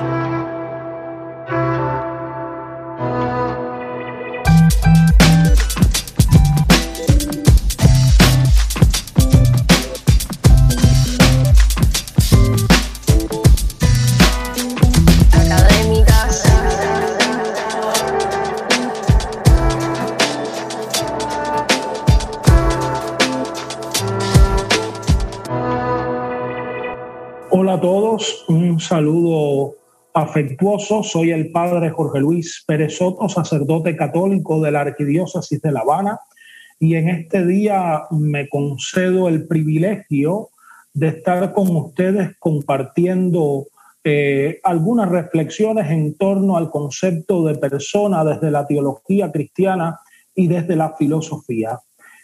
out. Afectuoso. Soy el padre Jorge Luis Pérez Soto, sacerdote católico de la Arquidiócesis de La Habana, y en este día me concedo el privilegio de estar con ustedes compartiendo eh, algunas reflexiones en torno al concepto de persona desde la teología cristiana y desde la filosofía.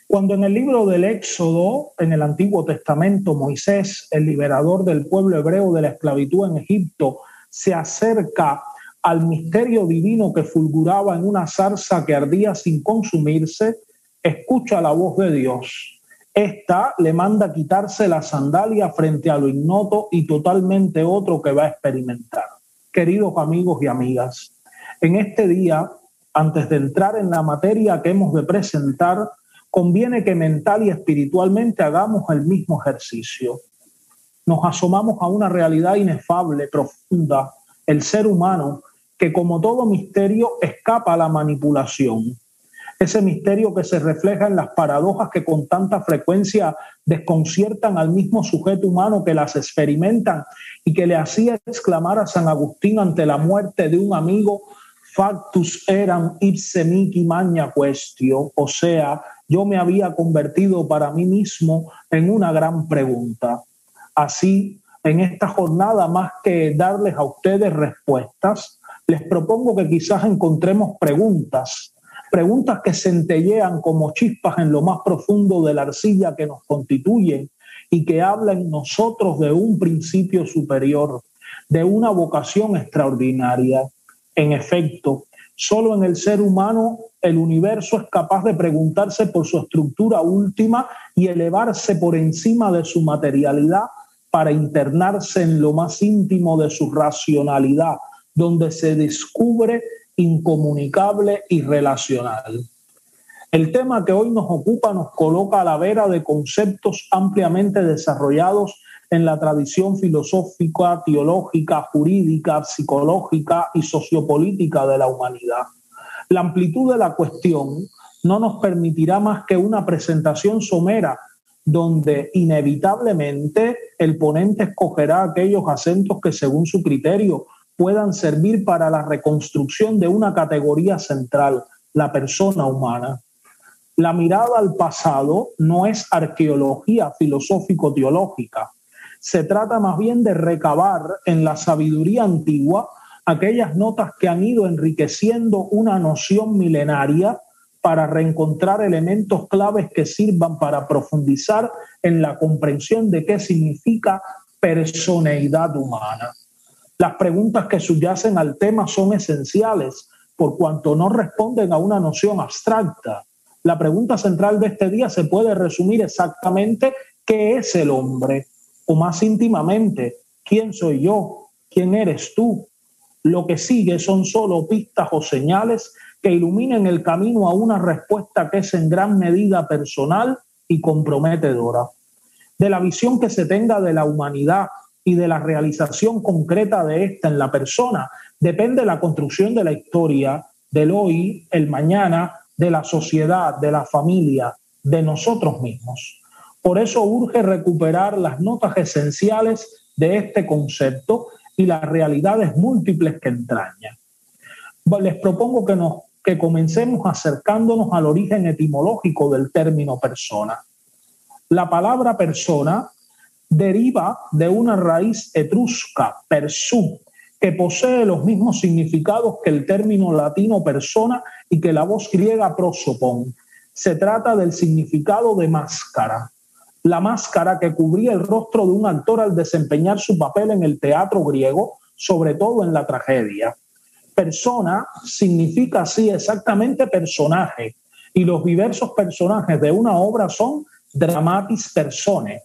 Cuando en el libro del Éxodo, en el Antiguo Testamento, Moisés, el liberador del pueblo hebreo de la esclavitud en Egipto, se acerca al misterio divino que fulguraba en una zarza que ardía sin consumirse, escucha la voz de Dios. Esta le manda quitarse la sandalia frente a lo ignoto y totalmente otro que va a experimentar. Queridos amigos y amigas, en este día, antes de entrar en la materia que hemos de presentar, conviene que mental y espiritualmente hagamos el mismo ejercicio. Nos asomamos a una realidad inefable, profunda, el ser humano, que como todo misterio escapa a la manipulación. Ese misterio que se refleja en las paradojas que con tanta frecuencia desconciertan al mismo sujeto humano que las experimentan y que le hacía exclamar a San Agustín ante la muerte de un amigo, factus eram ipse mihi magna questio, o sea, yo me había convertido para mí mismo en una gran pregunta. Así, en esta jornada, más que darles a ustedes respuestas, les propongo que quizás encontremos preguntas, preguntas que centellean como chispas en lo más profundo de la arcilla que nos constituyen y que hablan nosotros de un principio superior, de una vocación extraordinaria. En efecto, Solo en el ser humano el universo es capaz de preguntarse por su estructura última y elevarse por encima de su materialidad para internarse en lo más íntimo de su racionalidad, donde se descubre incomunicable y relacional. El tema que hoy nos ocupa nos coloca a la vera de conceptos ampliamente desarrollados en la tradición filosófica, teológica, jurídica, psicológica y sociopolítica de la humanidad. La amplitud de la cuestión no nos permitirá más que una presentación somera donde inevitablemente el ponente escogerá aquellos acentos que según su criterio puedan servir para la reconstrucción de una categoría central, la persona humana. La mirada al pasado no es arqueología filosófico-teológica, se trata más bien de recabar en la sabiduría antigua aquellas notas que han ido enriqueciendo una noción milenaria para reencontrar elementos claves que sirvan para profundizar en la comprensión de qué significa personalidad humana. Las preguntas que subyacen al tema son esenciales por cuanto no responden a una noción abstracta. La pregunta central de este día se puede resumir exactamente qué es el hombre o más íntimamente, ¿quién soy yo? ¿Quién eres tú? Lo que sigue son solo pistas o señales que iluminen el camino a una respuesta que es en gran medida personal y comprometedora. De la visión que se tenga de la humanidad y de la realización concreta de esta en la persona depende la construcción de la historia, del hoy, el mañana, de la sociedad, de la familia, de nosotros mismos. Por eso urge recuperar las notas esenciales de este concepto y las realidades múltiples que entraña. Les propongo que, nos, que comencemos acercándonos al origen etimológico del término persona. La palabra persona deriva de una raíz etrusca, persú, que posee los mismos significados que el término latino persona y que la voz griega prosopon. Se trata del significado de máscara, la máscara que cubría el rostro de un actor al desempeñar su papel en el teatro griego, sobre todo en la tragedia. Persona significa así exactamente personaje, y los diversos personajes de una obra son dramatis personae.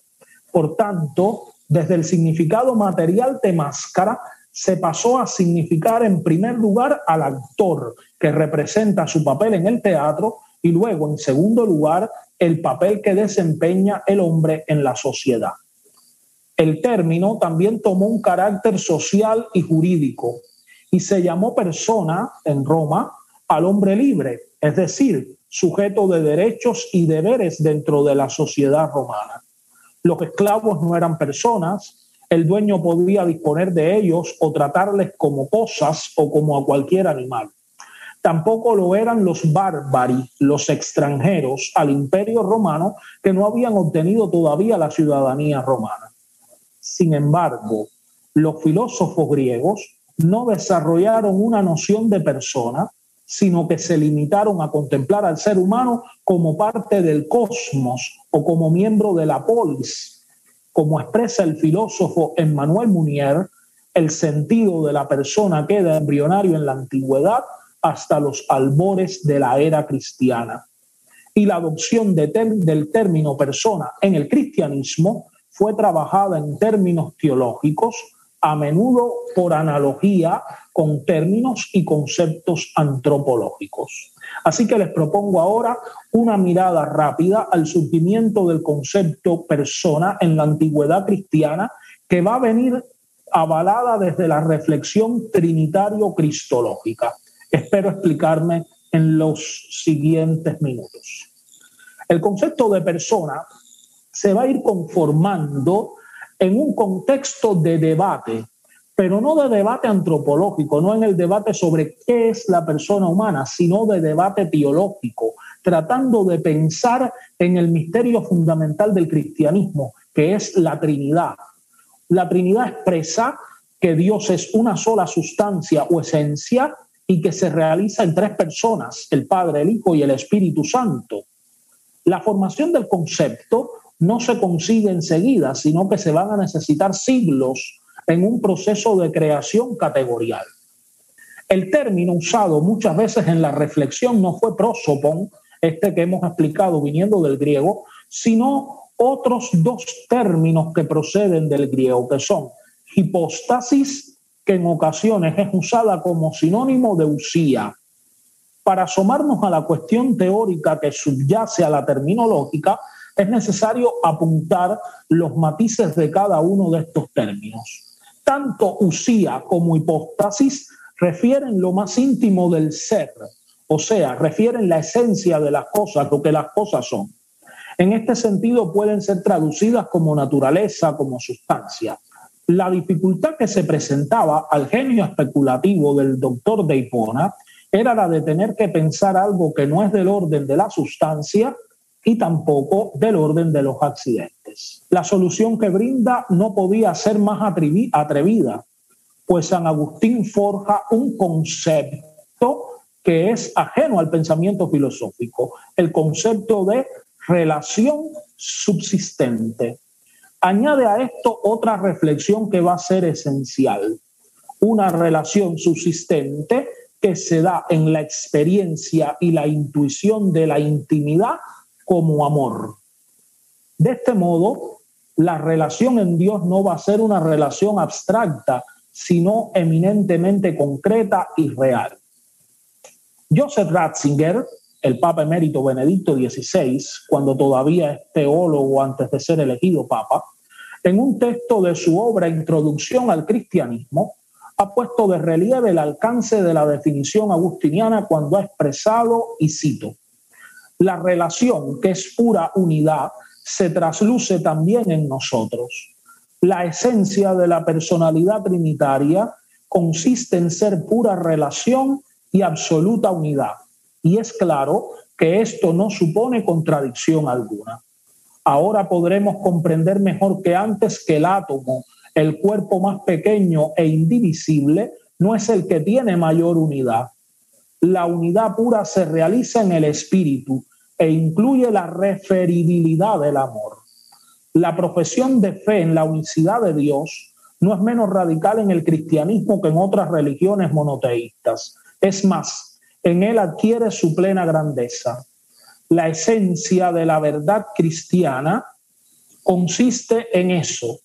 Por tanto, desde el significado material de máscara, se pasó a significar en primer lugar al actor que representa su papel en el teatro y luego en segundo lugar el papel que desempeña el hombre en la sociedad. El término también tomó un carácter social y jurídico y se llamó persona en Roma al hombre libre, es decir, sujeto de derechos y deberes dentro de la sociedad romana. Los esclavos no eran personas, el dueño podía disponer de ellos o tratarles como cosas o como a cualquier animal. Tampoco lo eran los bárbaros, los extranjeros al imperio romano que no habían obtenido todavía la ciudadanía romana. Sin embargo, los filósofos griegos no desarrollaron una noción de persona, sino que se limitaron a contemplar al ser humano como parte del cosmos o como miembro de la polis. Como expresa el filósofo Emmanuel Munier, el sentido de la persona queda embrionario en la antigüedad hasta los albores de la era cristiana. Y la adopción del término persona en el cristianismo fue trabajada en términos teológicos a menudo por analogía con términos y conceptos antropológicos. Así que les propongo ahora una mirada rápida al surgimiento del concepto persona en la antigüedad cristiana que va a venir avalada desde la reflexión trinitario-cristológica. Espero explicarme en los siguientes minutos. El concepto de persona se va a ir conformando en un contexto de debate, pero no de debate antropológico, no en el debate sobre qué es la persona humana, sino de debate teológico, tratando de pensar en el misterio fundamental del cristianismo, que es la Trinidad. La Trinidad expresa que Dios es una sola sustancia o esencia y que se realiza en tres personas, el Padre, el Hijo y el Espíritu Santo. La formación del concepto no se consigue enseguida, sino que se van a necesitar siglos en un proceso de creación categorial. El término usado muchas veces en la reflexión no fue prosopon, este que hemos explicado viniendo del griego, sino otros dos términos que proceden del griego, que son hipostasis, que en ocasiones es usada como sinónimo de usía. Para asomarnos a la cuestión teórica que subyace a la terminológica, es necesario apuntar los matices de cada uno de estos términos. Tanto usía como hipóstasis refieren lo más íntimo del ser, o sea, refieren la esencia de las cosas, lo que las cosas son. En este sentido pueden ser traducidas como naturaleza, como sustancia. La dificultad que se presentaba al genio especulativo del doctor de Hipona era la de tener que pensar algo que no es del orden de la sustancia, y tampoco del orden de los accidentes. La solución que brinda no podía ser más atrevida, pues San Agustín forja un concepto que es ajeno al pensamiento filosófico, el concepto de relación subsistente. Añade a esto otra reflexión que va a ser esencial, una relación subsistente que se da en la experiencia y la intuición de la intimidad como amor. De este modo, la relación en Dios no va a ser una relación abstracta, sino eminentemente concreta y real. Joseph Ratzinger, el Papa emérito Benedicto XVI, cuando todavía es teólogo antes de ser elegido Papa, en un texto de su obra Introducción al Cristianismo, ha puesto de relieve el alcance de la definición agustiniana cuando ha expresado, y cito, la relación, que es pura unidad, se trasluce también en nosotros. La esencia de la personalidad trinitaria consiste en ser pura relación y absoluta unidad. Y es claro que esto no supone contradicción alguna. Ahora podremos comprender mejor que antes que el átomo, el cuerpo más pequeño e indivisible, no es el que tiene mayor unidad. La unidad pura se realiza en el espíritu, e incluye la referibilidad del amor. La profesión de fe en la unicidad de Dios no es menos radical en el cristianismo que en otras religiones monoteístas. Es más, en él adquiere su plena grandeza. La esencia de la verdad cristiana consiste en eso,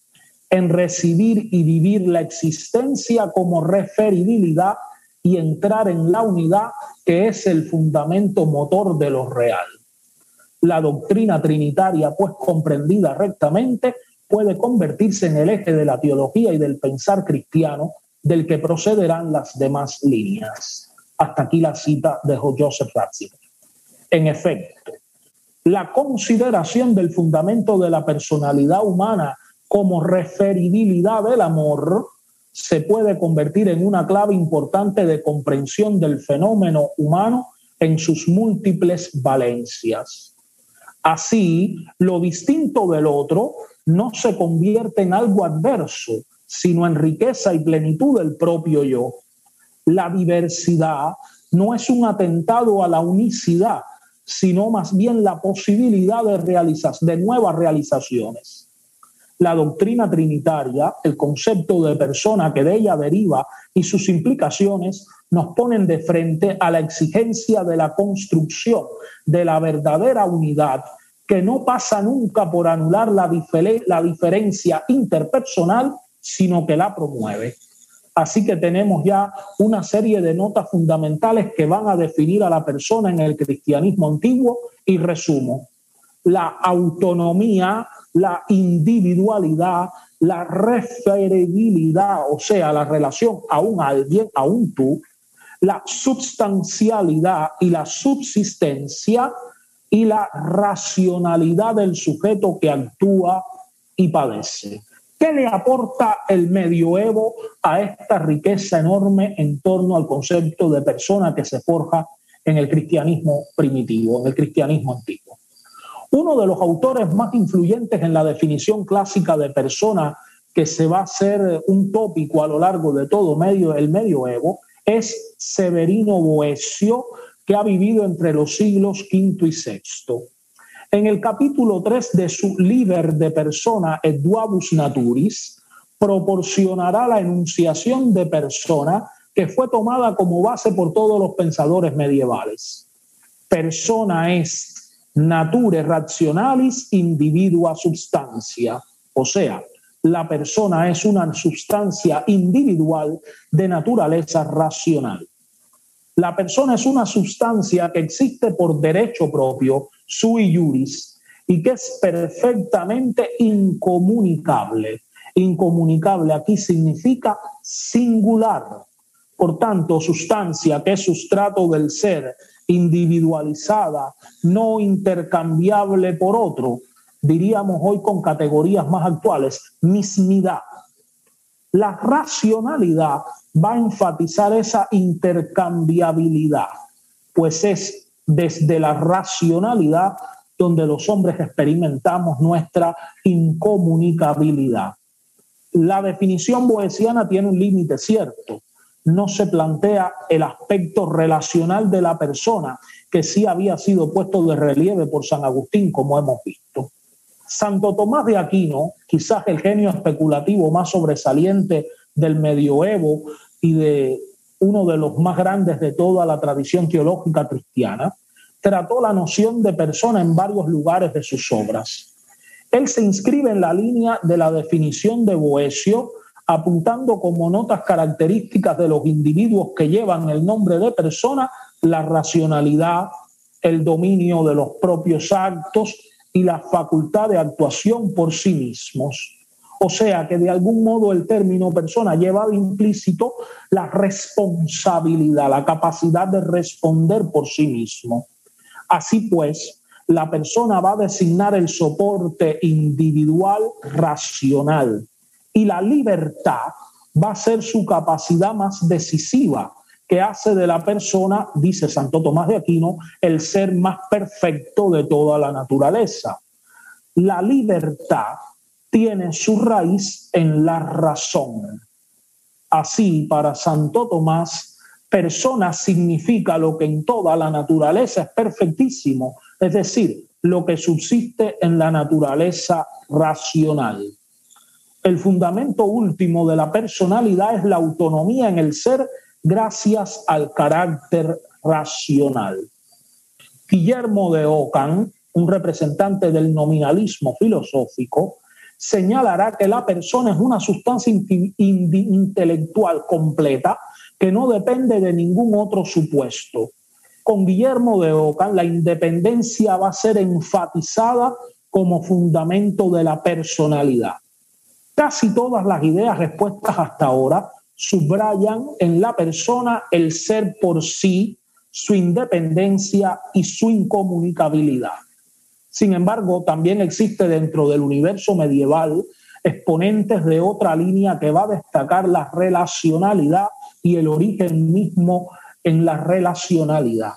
en recibir y vivir la existencia como referibilidad y entrar en la unidad que es el fundamento motor de lo real. La doctrina trinitaria, pues comprendida rectamente, puede convertirse en el eje de la teología y del pensar cristiano del que procederán las demás líneas. Hasta aquí la cita de Joseph Ratzinger. En efecto, la consideración del fundamento de la personalidad humana como referibilidad del amor se puede convertir en una clave importante de comprensión del fenómeno humano en sus múltiples valencias. Así, lo distinto del otro no se convierte en algo adverso, sino en riqueza y plenitud del propio yo. La diversidad no es un atentado a la unicidad, sino más bien la posibilidad de, de nuevas realizaciones la doctrina trinitaria, el concepto de persona que de ella deriva y sus implicaciones nos ponen de frente a la exigencia de la construcción de la verdadera unidad que no pasa nunca por anular la, la diferencia interpersonal, sino que la promueve. Así que tenemos ya una serie de notas fundamentales que van a definir a la persona en el cristianismo antiguo y resumo. La autonomía la individualidad, la referibilidad, o sea, la relación a un alguien, a un tú, la substancialidad y la subsistencia y la racionalidad del sujeto que actúa y padece. ¿Qué le aporta el medioevo a esta riqueza enorme en torno al concepto de persona que se forja en el cristianismo primitivo, en el cristianismo antiguo? Uno de los autores más influyentes en la definición clásica de persona que se va a hacer un tópico a lo largo de todo medio, el medioevo es Severino Boesio, que ha vivido entre los siglos V y VI. En el capítulo 3 de su Liber de Persona et Duabus Naturis, proporcionará la enunciación de persona que fue tomada como base por todos los pensadores medievales. Persona es nature rationalis individua substancia, o sea, la persona es una sustancia individual de naturaleza racional. La persona es una sustancia que existe por derecho propio, sui juris, y que es perfectamente incomunicable. Incomunicable aquí significa singular. Por tanto, sustancia que es sustrato del ser individualizada, no intercambiable por otro, diríamos hoy con categorías más actuales, mismidad. La racionalidad va a enfatizar esa intercambiabilidad, pues es desde la racionalidad donde los hombres experimentamos nuestra incomunicabilidad. La definición boesiana tiene un límite cierto, no se plantea el aspecto relacional de la persona, que sí había sido puesto de relieve por San Agustín, como hemos visto. Santo Tomás de Aquino, quizás el genio especulativo más sobresaliente del medioevo y de uno de los más grandes de toda la tradición teológica cristiana, trató la noción de persona en varios lugares de sus obras. Él se inscribe en la línea de la definición de Boesio apuntando como notas características de los individuos que llevan el nombre de persona la racionalidad, el dominio de los propios actos y la facultad de actuación por sí mismos. O sea que de algún modo el término persona lleva implícito la responsabilidad, la capacidad de responder por sí mismo. Así pues, la persona va a designar el soporte individual racional y la libertad va a ser su capacidad más decisiva, que hace de la persona, dice Santo Tomás de Aquino, el ser más perfecto de toda la naturaleza. La libertad tiene su raíz en la razón. Así, para Santo Tomás, persona significa lo que en toda la naturaleza es perfectísimo, es decir, lo que subsiste en la naturaleza racional. El fundamento último de la personalidad es la autonomía en el ser gracias al carácter racional. Guillermo de Ockham, un representante del nominalismo filosófico, señalará que la persona es una sustancia intelectual completa que no depende de ningún otro supuesto. Con Guillermo de Ockham, la independencia va a ser enfatizada como fundamento de la personalidad. Casi todas las ideas expuestas hasta ahora subrayan en la persona el ser por sí, su independencia y su incomunicabilidad. Sin embargo, también existe dentro del universo medieval exponentes de otra línea que va a destacar la relacionalidad y el origen mismo en la relacionalidad.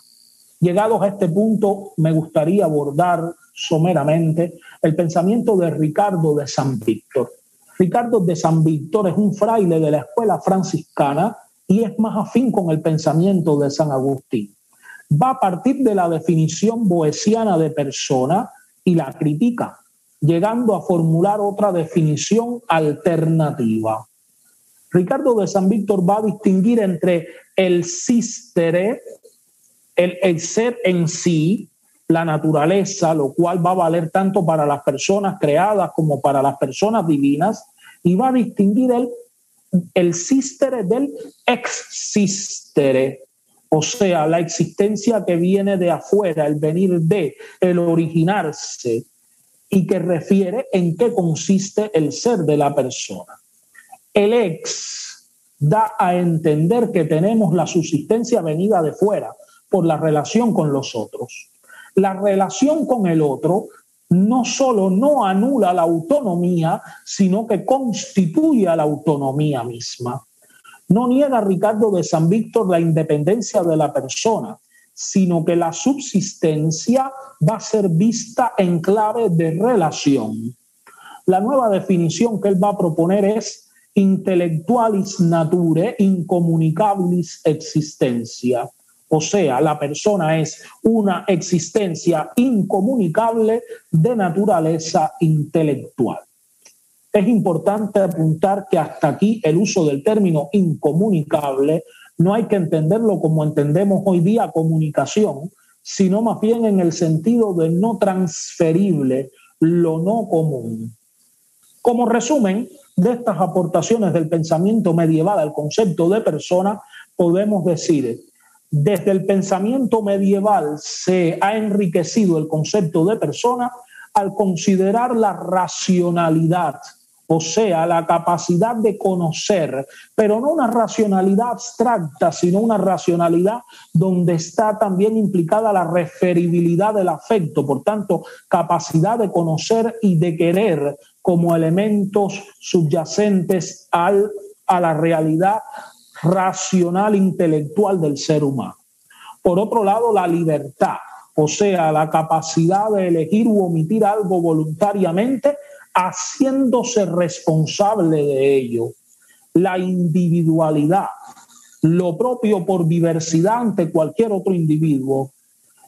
Llegados a este punto, me gustaría abordar someramente el pensamiento de Ricardo de San Víctor. Ricardo de San Víctor es un fraile de la escuela franciscana y es más afín con el pensamiento de San Agustín. Va a partir de la definición boesiana de persona y la critica, llegando a formular otra definición alternativa. Ricardo de San Víctor va a distinguir entre el sistere, el, el ser en sí, la naturaleza, lo cual va a valer tanto para las personas creadas como para las personas divinas, y va a distinguir el, el sistere del existere, o sea, la existencia que viene de afuera, el venir de, el originarse, y que refiere en qué consiste el ser de la persona. El ex da a entender que tenemos la subsistencia venida de fuera por la relación con los otros la relación con el otro no solo no anula la autonomía, sino que constituye la autonomía misma. No niega Ricardo de San Víctor la independencia de la persona, sino que la subsistencia va a ser vista en clave de relación. La nueva definición que él va a proponer es intellectualis nature incomunicabilis existencia o sea, la persona es una existencia incomunicable de naturaleza intelectual. Es importante apuntar que hasta aquí el uso del término incomunicable no hay que entenderlo como entendemos hoy día comunicación, sino más bien en el sentido de no transferible, lo no común. Como resumen de estas aportaciones del pensamiento medieval al concepto de persona, podemos decir desde el pensamiento medieval se ha enriquecido el concepto de persona al considerar la racionalidad, o sea, la capacidad de conocer, pero no una racionalidad abstracta, sino una racionalidad donde está también implicada la referibilidad del afecto, por tanto, capacidad de conocer y de querer como elementos subyacentes al, a la realidad racional intelectual del ser humano. Por otro lado, la libertad, o sea, la capacidad de elegir u omitir algo voluntariamente, haciéndose responsable de ello. La individualidad, lo propio por diversidad ante cualquier otro individuo,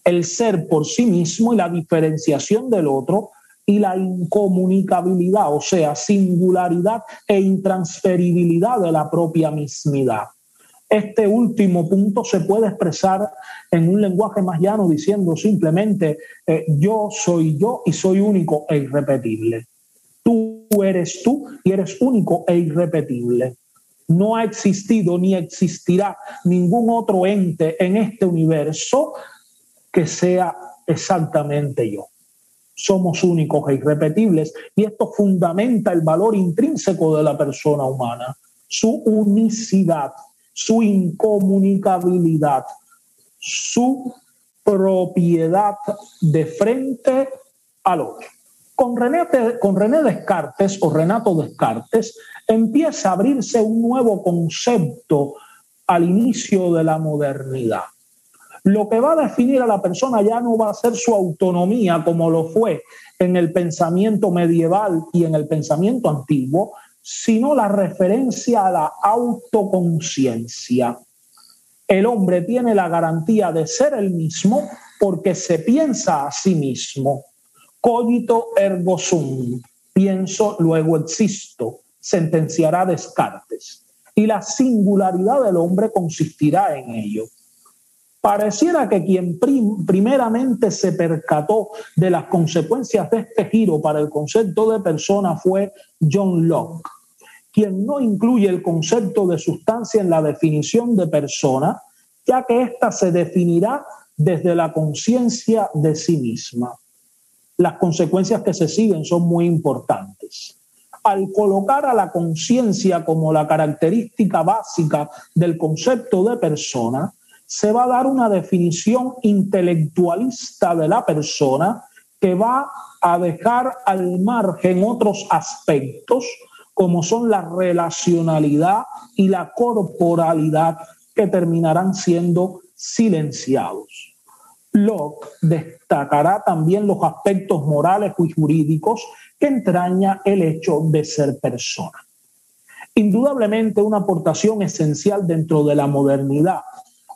el ser por sí mismo y la diferenciación del otro, y la incomunicabilidad, o sea, singularidad e intransferibilidad de la propia mismidad. Este último punto se puede expresar en un lenguaje más llano diciendo simplemente eh, yo soy yo y soy único e irrepetible. Tú eres tú y eres único e irrepetible. No ha existido ni existirá ningún otro ente en este universo que sea exactamente yo somos únicos e irrepetibles y esto fundamenta el valor intrínseco de la persona humana, su unicidad, su incomunicabilidad, su propiedad de frente al otro. Con René, con René Descartes o Renato Descartes empieza a abrirse un nuevo concepto al inicio de la modernidad lo que va a definir a la persona ya no va a ser su autonomía como lo fue en el pensamiento medieval y en el pensamiento antiguo, sino la referencia a la autoconciencia. El hombre tiene la garantía de ser el mismo porque se piensa a sí mismo. Cogito ergo sum, pienso, luego existo, sentenciará Descartes. Y la singularidad del hombre consistirá en ello. Pareciera que quien primeramente se percató de las consecuencias de este giro para el concepto de persona fue John Locke, quien no incluye el concepto de sustancia en la definición de persona, ya que ésta se definirá desde la conciencia de sí misma. Las consecuencias que se siguen son muy importantes. Al colocar a la conciencia como la característica básica del concepto de persona, se va a dar una definición intelectualista de la persona que va a dejar al margen otros aspectos como son la relacionalidad y la corporalidad que terminarán siendo silenciados. Locke destacará también los aspectos morales y jurídicos que entraña el hecho de ser persona. Indudablemente una aportación esencial dentro de la modernidad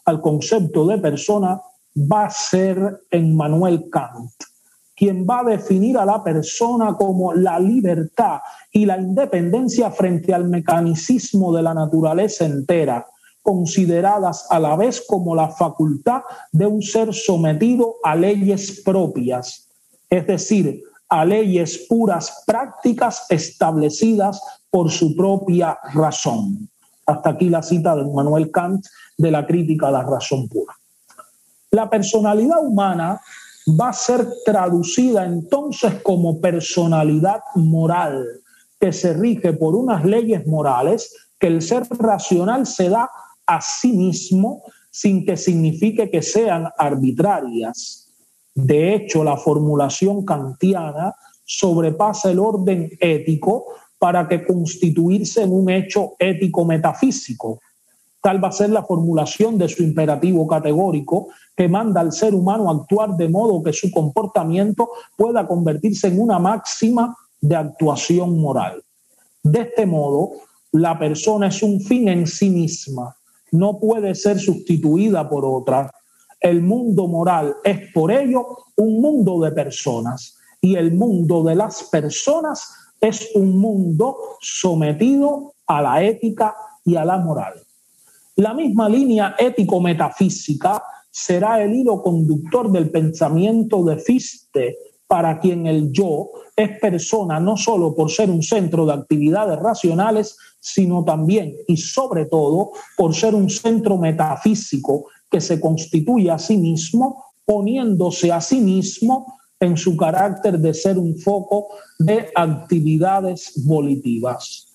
al concepto de persona va a ser Emmanuel Kant, quien va a definir a la persona como la libertad y la independencia frente al mecanicismo de la naturaleza entera, consideradas a la vez como la facultad de un ser sometido a leyes propias, es decir, a leyes puras prácticas establecidas por su propia razón. Hasta aquí la cita de Manuel Kant de la crítica a la razón pura. La personalidad humana va a ser traducida entonces como personalidad moral, que se rige por unas leyes morales que el ser racional se da a sí mismo sin que signifique que sean arbitrarias. De hecho, la formulación kantiana sobrepasa el orden ético para que constituirse en un hecho ético metafísico. Tal va a ser la formulación de su imperativo categórico que manda al ser humano actuar de modo que su comportamiento pueda convertirse en una máxima de actuación moral. De este modo, la persona es un fin en sí misma, no puede ser sustituida por otra. El mundo moral es por ello un mundo de personas y el mundo de las personas es un mundo sometido a la ética y a la moral. La misma línea ético-metafísica será el hilo conductor del pensamiento de Fichte, para quien el yo es persona no solo por ser un centro de actividades racionales, sino también y sobre todo por ser un centro metafísico que se constituye a sí mismo, poniéndose a sí mismo en su carácter de ser un foco de actividades volitivas.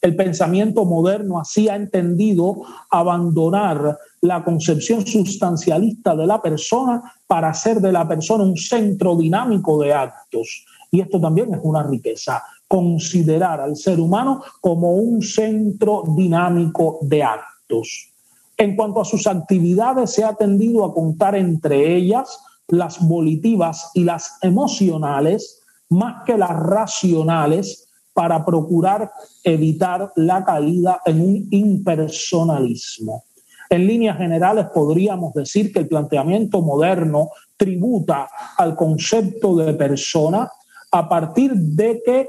El pensamiento moderno así ha entendido abandonar la concepción sustancialista de la persona para hacer de la persona un centro dinámico de actos. Y esto también es una riqueza, considerar al ser humano como un centro dinámico de actos. En cuanto a sus actividades, se ha tendido a contar entre ellas las volitivas y las emocionales más que las racionales para procurar evitar la caída en un impersonalismo. En líneas generales podríamos decir que el planteamiento moderno tributa al concepto de persona a partir de que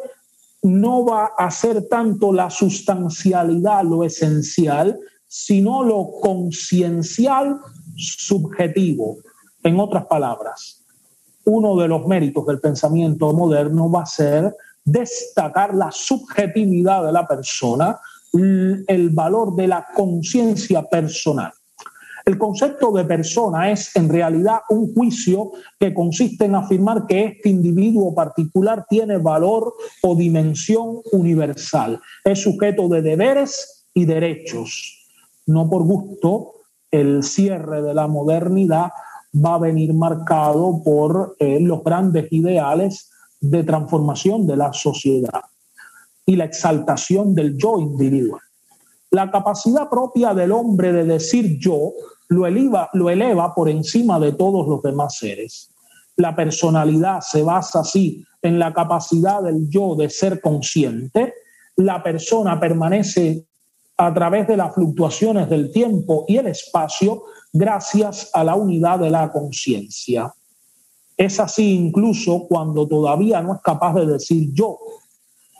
no va a ser tanto la sustancialidad lo esencial, sino lo conciencial subjetivo. En otras palabras, uno de los méritos del pensamiento moderno va a ser destacar la subjetividad de la persona, el valor de la conciencia personal. El concepto de persona es en realidad un juicio que consiste en afirmar que este individuo particular tiene valor o dimensión universal. Es sujeto de deberes y derechos. No por gusto, el cierre de la modernidad va a venir marcado por eh, los grandes ideales de transformación de la sociedad y la exaltación del yo individual. La capacidad propia del hombre de decir yo lo eleva, lo eleva por encima de todos los demás seres. La personalidad se basa así en la capacidad del yo de ser consciente. La persona permanece a través de las fluctuaciones del tiempo y el espacio gracias a la unidad de la conciencia. Es así incluso cuando todavía no es capaz de decir yo.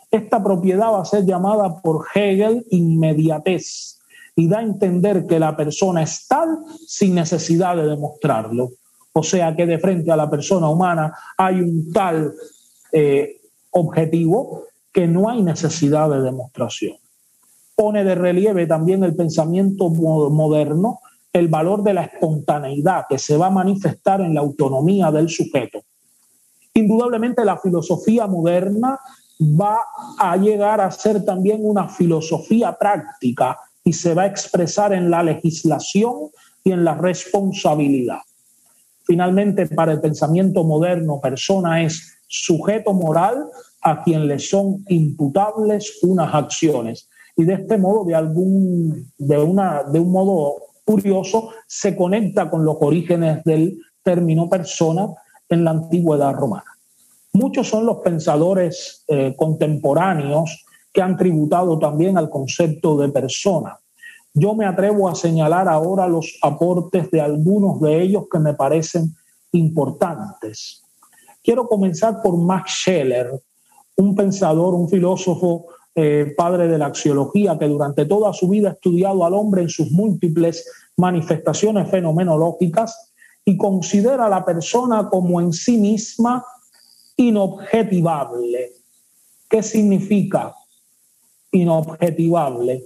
Esta propiedad va a ser llamada por Hegel inmediatez y da a entender que la persona es tal sin necesidad de demostrarlo. O sea que de frente a la persona humana hay un tal eh, objetivo que no hay necesidad de demostración. Pone de relieve también el pensamiento moderno el valor de la espontaneidad que se va a manifestar en la autonomía del sujeto. Indudablemente la filosofía moderna va a llegar a ser también una filosofía práctica y se va a expresar en la legislación y en la responsabilidad. Finalmente, para el pensamiento moderno, persona es sujeto moral a quien le son imputables unas acciones. Y de este modo, de algún, de una, de un modo curioso, se conecta con los orígenes del término persona en la antigüedad romana. Muchos son los pensadores eh, contemporáneos que han tributado también al concepto de persona. Yo me atrevo a señalar ahora los aportes de algunos de ellos que me parecen importantes. Quiero comenzar por Max Scheler, un pensador, un filósofo, eh, padre de la axiología, que durante toda su vida ha estudiado al hombre en sus múltiples manifestaciones fenomenológicas y considera a la persona como en sí misma inobjetivable. ¿Qué significa inobjetivable?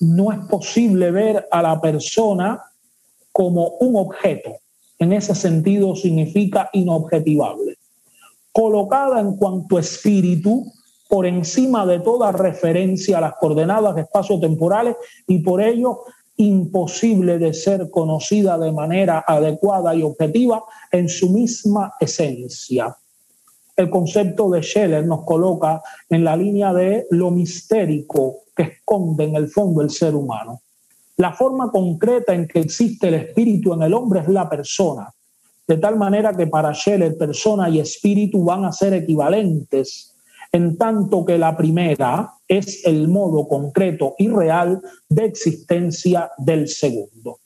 No es posible ver a la persona como un objeto. En ese sentido significa inobjetivable. Colocada en cuanto espíritu por encima de toda referencia a las coordenadas espacio-temporales y por ello imposible de ser conocida de manera adecuada y objetiva en su misma esencia el concepto de Scheller nos coloca en la línea de lo mistérico que esconde en el fondo el ser humano. La forma concreta en que existe el espíritu en el hombre es la persona, de tal manera que para Scheller persona y espíritu van a ser equivalentes, en tanto que la primera es el modo concreto y real de existencia del segundo.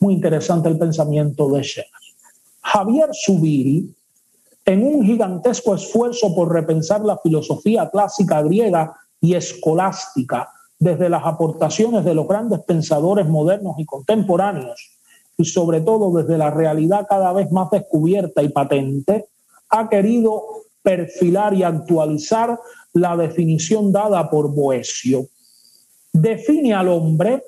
Muy interesante el pensamiento de Scheller. Javier Subiri en un gigantesco esfuerzo por repensar la filosofía clásica griega y escolástica desde las aportaciones de los grandes pensadores modernos y contemporáneos, y sobre todo desde la realidad cada vez más descubierta y patente, ha querido perfilar y actualizar la definición dada por Boesio. Define al hombre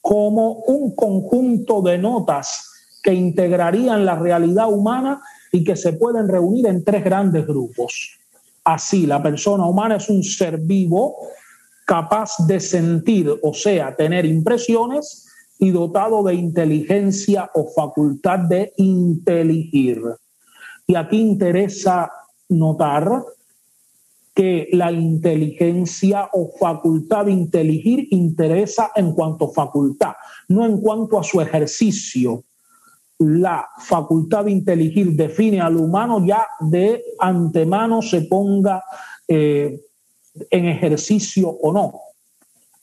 como un conjunto de notas que integrarían la realidad humana y que se pueden reunir en tres grandes grupos. Así, la persona humana es un ser vivo capaz de sentir, o sea, tener impresiones y dotado de inteligencia o facultad de inteligir. Y aquí interesa notar que la inteligencia o facultad de inteligir interesa en cuanto a facultad, no en cuanto a su ejercicio la facultad de inteligir define al humano, ya de antemano se ponga eh, en ejercicio o no.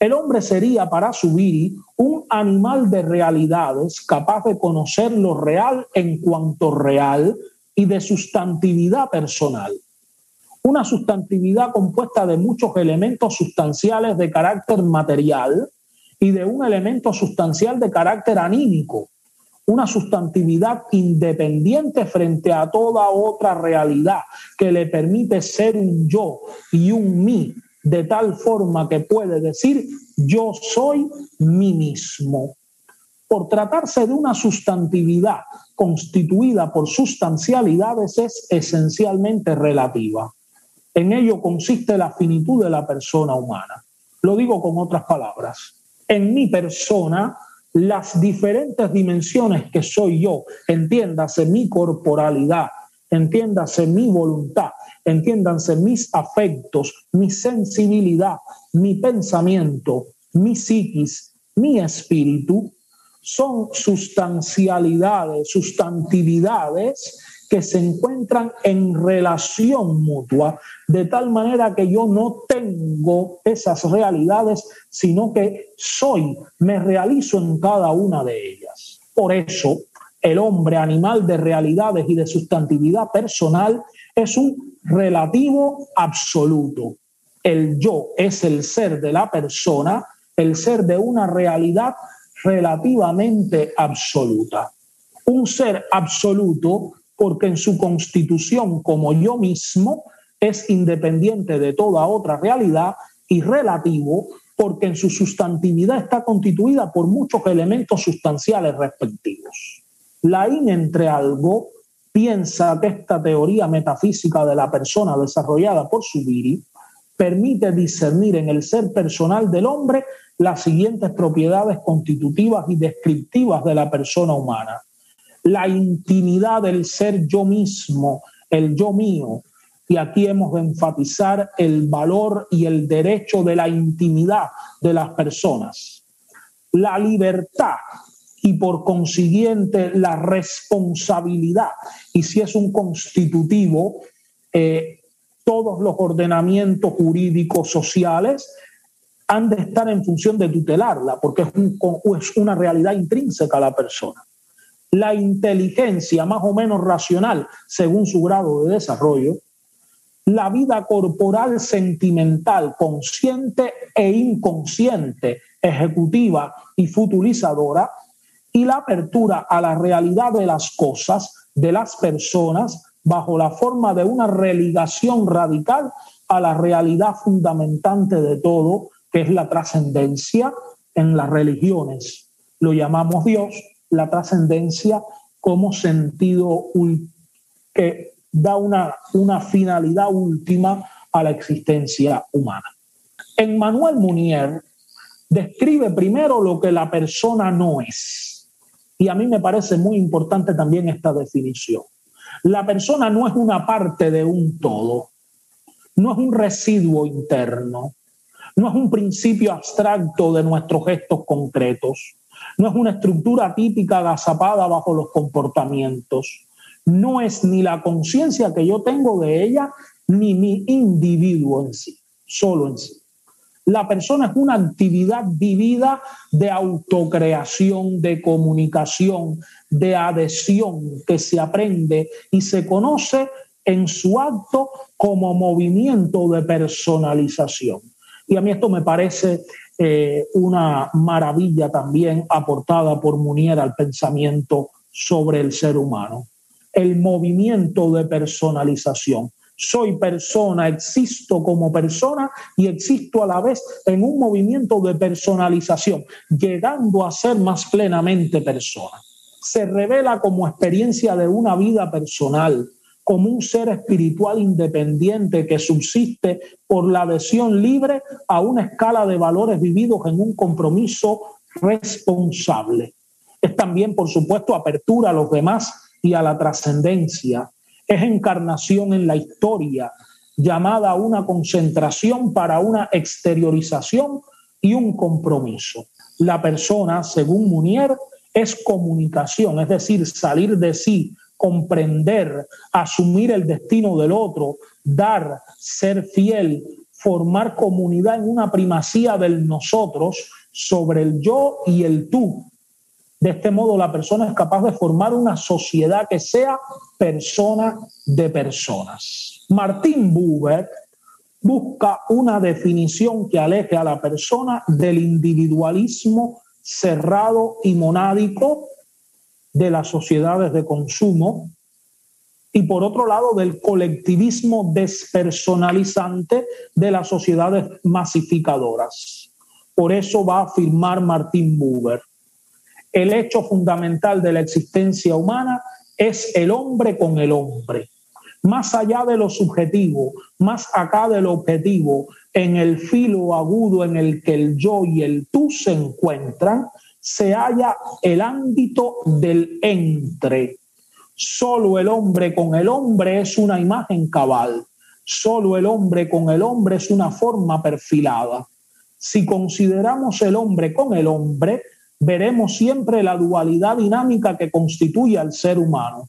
El hombre sería para Subiri un animal de realidades capaz de conocer lo real en cuanto real y de sustantividad personal. Una sustantividad compuesta de muchos elementos sustanciales de carácter material y de un elemento sustancial de carácter anímico, una sustantividad independiente frente a toda otra realidad que le permite ser un yo y un mí de tal forma que puede decir yo soy mí mismo. Por tratarse de una sustantividad constituida por sustancialidades es esencialmente relativa. En ello consiste la finitud de la persona humana. Lo digo con otras palabras. En mi persona las diferentes dimensiones que soy yo, entiéndase mi corporalidad, entiéndase mi voluntad, entiéndanse mis afectos, mi sensibilidad, mi pensamiento, mi psiquis, mi espíritu, son sustancialidades, sustantividades que se encuentran en relación mutua, de tal manera que yo no tengo esas realidades, sino que soy, me realizo en cada una de ellas. Por eso, el hombre animal de realidades y de sustantividad personal es un relativo absoluto. El yo es el ser de la persona el ser de una realidad relativamente absoluta. Un ser absoluto porque en su constitución como yo mismo es independiente de toda otra realidad y relativo porque en su sustantividad está constituida por muchos elementos sustanciales respectivos. La in entre algo piensa que esta teoría metafísica de la persona desarrollada por Subiri permite discernir en el ser personal del hombre las siguientes propiedades constitutivas y descriptivas de la persona humana. La intimidad del ser yo mismo, el yo mío, y aquí hemos de enfatizar el valor y el derecho de la intimidad de las personas. La libertad y por consiguiente la responsabilidad. Y si es un constitutivo, eh, todos los ordenamientos jurídicos sociales han de estar en función de tutelarla, porque es, una realidad intrínseca a la persona. La inteligencia más o menos racional, según su grado de desarrollo, la vida corporal sentimental, consciente e inconsciente, ejecutiva y futurizadora, y la apertura a la realidad de las cosas, de las personas, bajo la forma de una religación radical a la realidad fundamentante de todo, que es la trascendencia en las religiones. Lo llamamos Dios, la trascendencia como sentido que da una, una finalidad última a la existencia humana. En Manuel Munier describe primero lo que la persona no es. Y a mí me parece muy importante también esta definición. La persona no es una parte de un todo, no es un residuo interno, no es un principio abstracto de nuestros gestos concretos, no es una estructura típica agazapada bajo los comportamientos, no es ni la conciencia que yo tengo de ella, ni mi individuo en sí, solo en sí. La persona es una actividad vivida de autocreación, de comunicación, de adhesión que se aprende y se conoce en su acto como movimiento de personalización. Y a mí esto me parece eh, una maravilla también aportada por Munier al pensamiento sobre el ser humano el movimiento de personalización. Soy persona, existo como persona y existo a la vez en un movimiento de personalización, llegando a ser más plenamente persona. Se revela como experiencia de una vida personal, como un ser espiritual independiente que subsiste por la adhesión libre a una escala de valores vividos en un compromiso responsable. Es también, por supuesto, apertura a los demás y a la trascendencia. Es encarnación en la historia, llamada a una concentración para una exteriorización y un compromiso. La persona, según Munier, es comunicación, es decir, salir de sí, comprender, asumir el destino del otro, dar, ser fiel, formar comunidad en una primacía del nosotros sobre el yo y el tú, de este modo, la persona es capaz de formar una sociedad que sea persona de personas. Martín Buber busca una definición que aleje a la persona del individualismo cerrado y monádico de las sociedades de consumo y por otro lado del colectivismo despersonalizante de las sociedades masificadoras. Por eso va a afirmar Martín Buber el hecho fundamental de la existencia humana es el hombre con el hombre. Más allá de lo subjetivo, más acá del objetivo, en el filo agudo en el que el yo y el tú se encuentran, se halla el ámbito del entre. Solo el hombre con el hombre es una imagen cabal. Solo el hombre con el hombre es una forma perfilada. Si consideramos el hombre con el hombre, veremos siempre la dualidad dinámica que constituye al ser humano.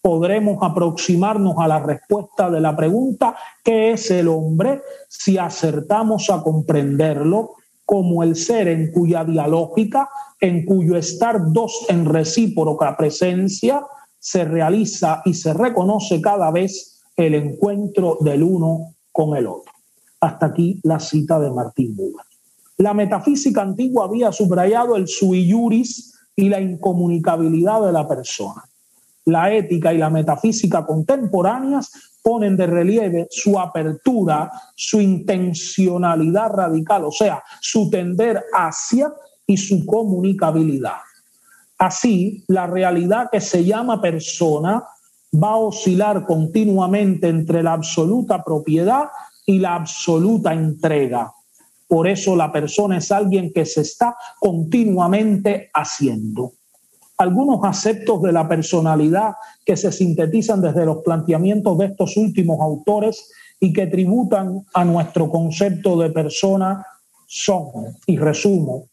Podremos aproximarnos a la respuesta de la pregunta ¿qué es el hombre? si acertamos a comprenderlo como el ser en cuya dialógica, en cuyo estar dos en recíproca presencia, se realiza y se reconoce cada vez el encuentro del uno con el otro. Hasta aquí la cita de Martín Buga. La metafísica antigua había subrayado el sui iuris y la incomunicabilidad de la persona. La ética y la metafísica contemporáneas ponen de relieve su apertura, su intencionalidad radical, o sea, su tender hacia y su comunicabilidad. Así, la realidad que se llama persona va a oscilar continuamente entre la absoluta propiedad y la absoluta entrega. Por eso la persona es alguien que se está continuamente haciendo. Algunos aspectos de la personalidad que se sintetizan desde los planteamientos de estos últimos autores y que tributan a nuestro concepto de persona son, y resumo,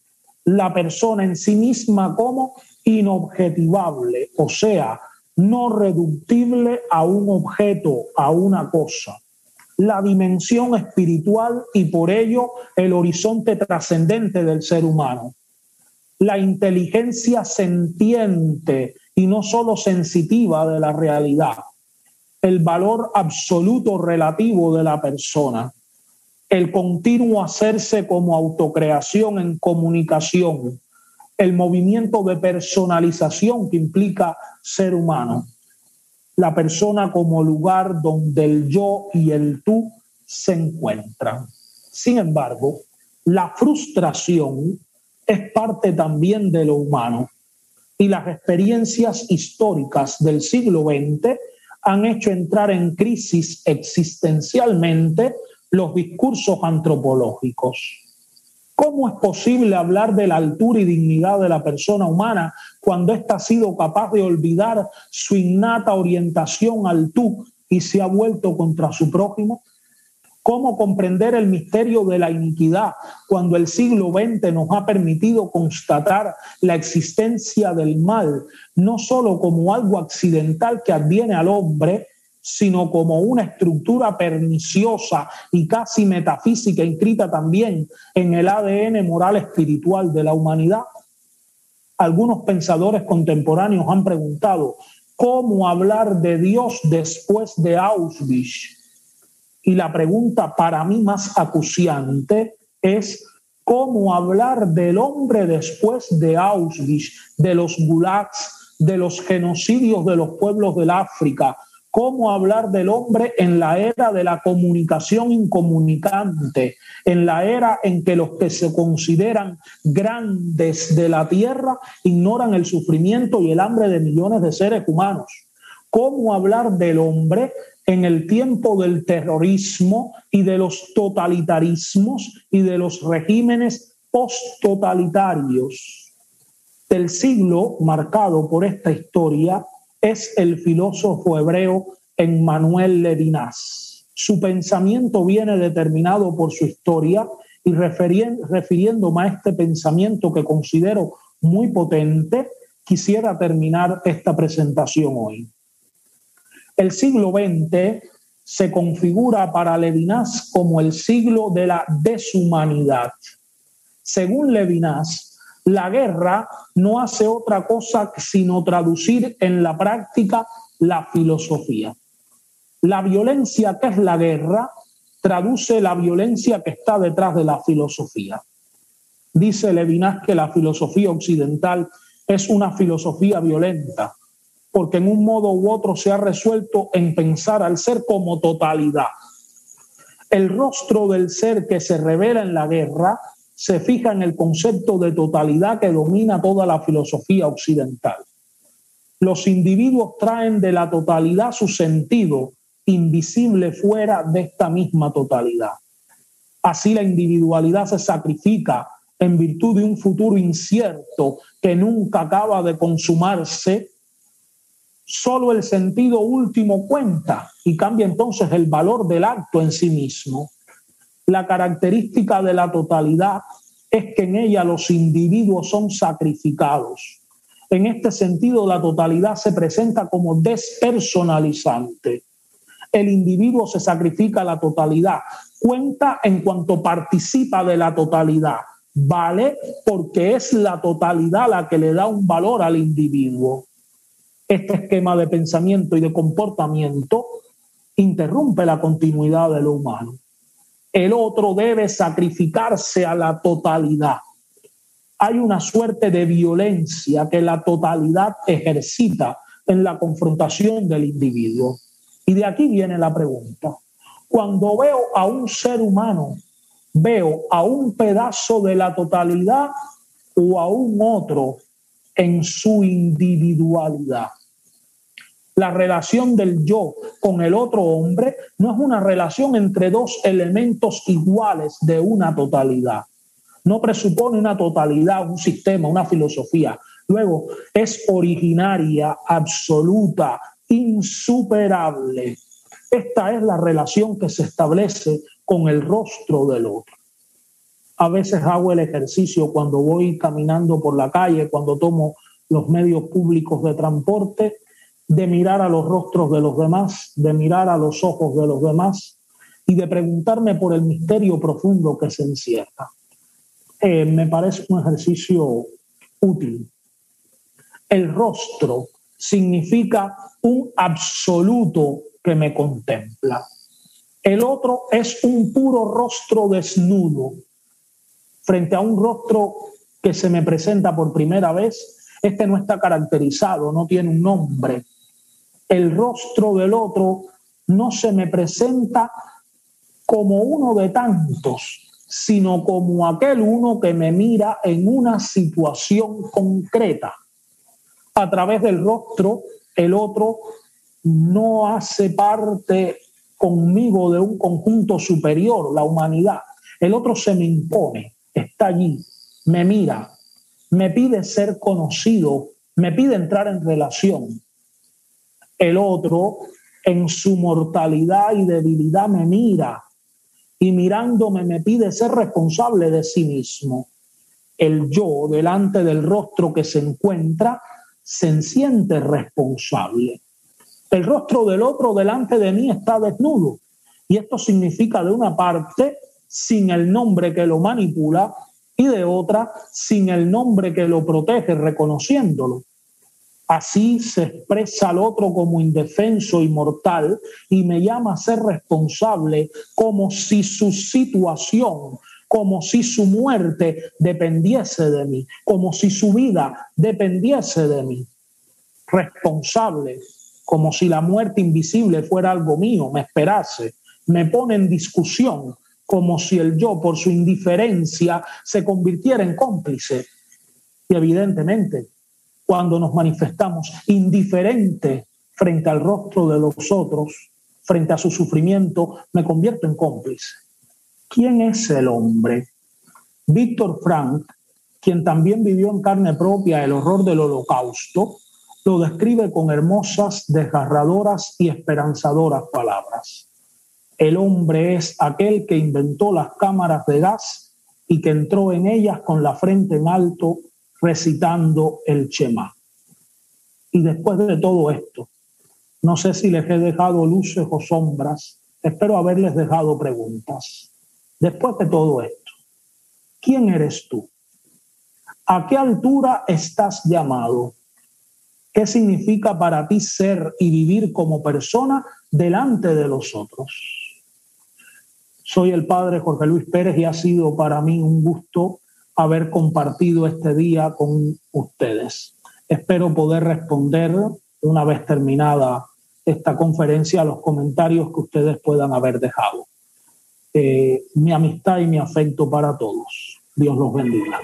la persona en sí misma como inobjetivable, o sea, no reductible a un objeto, a una cosa. La dimensión espiritual y por ello el horizonte trascendente del ser humano. La inteligencia sentiente y no solo sensitiva de la realidad. El valor absoluto relativo de la persona. El continuo hacerse como autocreación en comunicación el movimiento de personalización que implica ser humano. La persona como lugar donde el yo y el tú se encuentran. Sin embargo, la frustración es parte también de lo humano y las experiencias históricas del siglo XX han hecho entrar en crisis existencialmente los discursos antropológicos. ¿Cómo es posible hablar de la altura y dignidad de la persona humana cuando ésta ha sido capaz de olvidar su innata orientación al tú y se ha vuelto contra su prójimo? ¿Cómo comprender el misterio de la iniquidad cuando el siglo XX nos ha permitido constatar la existencia del mal, no solo como algo accidental que adviene al hombre, sino como una estructura perniciosa y casi metafísica inscrita también en el ADN moral espiritual de la humanidad? Algunos pensadores contemporáneos han preguntado, ¿cómo hablar de Dios después de Auschwitz? Y la pregunta para mí más acuciante es, ¿cómo hablar del hombre después de Auschwitz, de los gulags, de los genocidios de los pueblos del África, cómo hablar del hombre en la era de la comunicación incomunicante, en la era en que los que se consideran grandes de la tierra ignoran el sufrimiento y el hambre de millones de seres humanos. Cómo hablar del hombre en el tiempo del terrorismo y de los totalitarismos y de los regímenes post-totalitarios del siglo marcado por esta historia es el filósofo hebreo Emmanuel Levinas. Su pensamiento viene determinado por su historia y refiriéndome a este pensamiento que considero muy potente, quisiera terminar esta presentación hoy. El siglo XX se configura para Levinas como el siglo de la deshumanidad. Según Levinas, la guerra no hace otra cosa sino traducir en la práctica la filosofía. La violencia que es la guerra traduce la violencia que está detrás de la filosofía. Dice Levinas que la filosofía occidental es una filosofía violenta, porque en un modo u otro se ha resuelto en pensar al ser como totalidad. El rostro del ser que se revela en la guerra se fija en el concepto de totalidad que domina toda la filosofía occidental. Los individuos traen de la totalidad su sentido invisible fuera de esta misma totalidad. Así la individualidad se sacrifica en virtud de un futuro incierto que nunca acaba de consumarse. Solo el sentido último cuenta y cambia entonces el valor del acto en sí mismo. La característica de la totalidad es que en ella los individuos son sacrificados. En este sentido, la totalidad se presenta como despersonalizante. El individuo se sacrifica a la totalidad, cuenta en cuanto participa de la totalidad, vale porque es la totalidad la que le da un valor al individuo. Este esquema de pensamiento y de comportamiento interrumpe la continuidad de lo humano el otro debe sacrificarse a la totalidad. Hay una suerte de violencia que la totalidad ejercita en la confrontación del individuo. Y de aquí viene la pregunta. Cuando veo a un ser humano, veo a un pedazo de la totalidad o a un otro en su individualidad. La relación del yo con el otro hombre no es una relación entre dos elementos iguales de una totalidad. No presupone una totalidad, un sistema, una filosofía. Luego, es originaria, absoluta, insuperable. Esta es la relación que se establece con el rostro del otro. A veces hago el ejercicio cuando voy caminando por la calle, cuando tomo los medios públicos de transporte, de mirar a los rostros de los demás, de mirar a los ojos de los demás y de preguntarme por el misterio profundo que se encierra. Eh, me parece un ejercicio útil. El rostro significa un absoluto que me contempla. El otro es un puro rostro desnudo frente a un rostro que se me presenta por primera vez. Este no está caracterizado, no tiene un nombre. El rostro del otro no se me presenta como uno de tantos, sino como aquel uno que me mira en una situación concreta a través del rostro, el otro no hace parte conmigo de un conjunto superior, la humanidad. El otro se me impone, está allí, me mira, me pide ser conocido, me pide entrar en relación. El otro, en su mortalidad y debilidad, me mira y mirándome me pide ser responsable de sí mismo. El yo, delante del rostro que se encuentra, se siente responsable. El rostro del otro delante de mí está desnudo. Y esto significa de una parte, sin el nombre que lo manipula, y de otra, sin el nombre que lo protege, reconociéndolo. Así se expresa al otro como indefenso y mortal y me llama a ser responsable como si su situación como si su muerte dependiese de mí, como si su vida dependiese de mí. Responsable, como si la muerte invisible fuera algo mío, me esperase, me pone en discusión, como si el yo, por su indiferencia, se convirtiera en cómplice. Y evidentemente, cuando nos manifestamos indiferente frente al rostro de los otros, frente a su sufrimiento, me convierto en cómplice. ¿Quién es el hombre? Víctor Frank, quien también vivió en carne propia el horror del holocausto, lo describe con hermosas, desgarradoras y esperanzadoras palabras. El hombre es aquel que inventó las cámaras de gas y que entró en ellas con la frente en alto recitando el Chema. Y después de todo esto, no sé si les he dejado luces o sombras, espero haberles dejado preguntas. Después de todo esto, ¿quién eres tú? ¿A qué altura estás llamado? ¿Qué significa para ti ser y vivir como persona delante de los otros? Soy el padre Jorge Luis Pérez y ha sido para mí un gusto haber compartido este día con ustedes. Espero poder responder una vez terminada esta conferencia a los comentarios que ustedes puedan haber dejado. Eh, mi amistad y mi afecto para todos. Dios los bendiga.